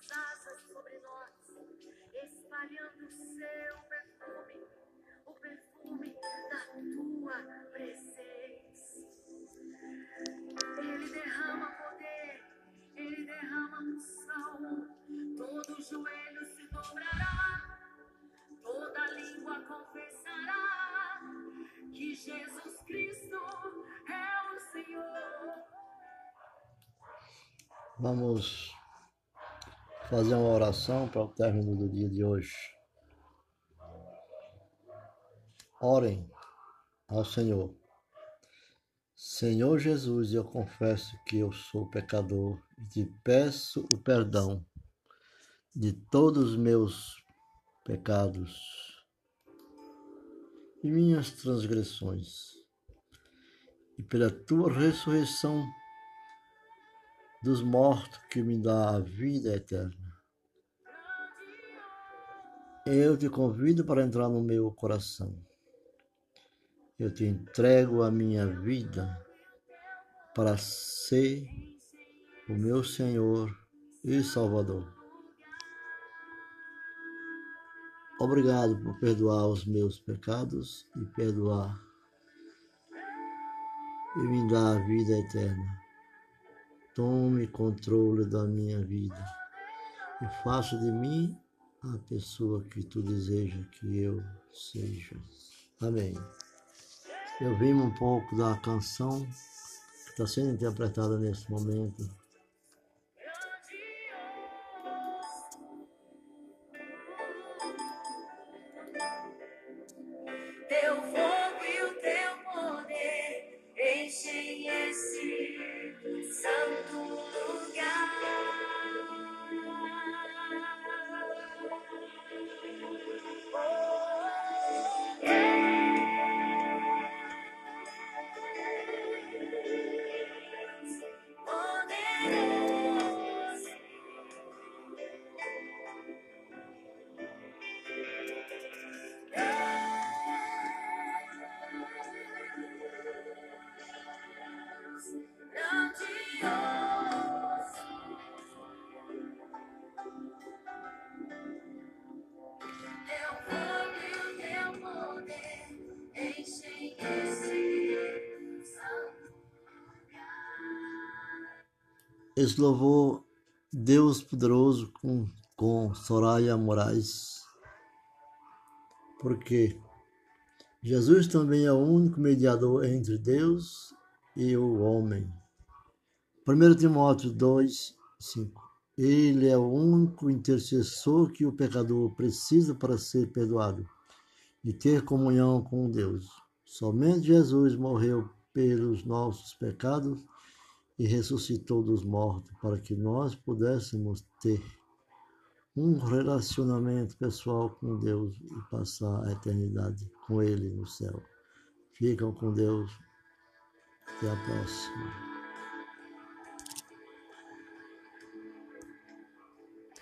tuas asas sobre nós, espalhando o seu perfume, o perfume da tua presença. Ele derrama poder, ele derrama unção, todo joelho se dobrará, toda língua confessará que Jesus Cristo é o Senhor. Vamos fazer uma oração para o término do dia de hoje. Orem ao Senhor. Senhor Jesus, eu confesso que eu sou pecador e te peço o perdão de todos os meus pecados e minhas transgressões. E pela tua ressurreição dos mortos que me dá a vida eterna. Eu te convido para entrar no meu coração. Eu te entrego a minha vida para ser o meu Senhor e Salvador. Obrigado por perdoar os meus pecados e perdoar e me dar a vida eterna. Tome controle da minha vida e faça de mim a pessoa que tu deseja que eu seja. Amém. Eu vimos um pouco da canção que está sendo interpretada nesse momento. Teu fogo e o teu poder enchem esse Esse louvor Deus Poderoso com, com Soraya Moraes. Porque Jesus também é o único mediador entre Deus e o homem. 1 Timóteo 2, 5. Ele é o único intercessor que o pecador precisa para ser perdoado e ter comunhão com Deus. Somente Jesus morreu pelos nossos pecados e ressuscitou dos mortos para que nós pudéssemos ter um relacionamento pessoal com Deus e passar a eternidade com Ele no céu. Ficam com Deus. Até a próxima.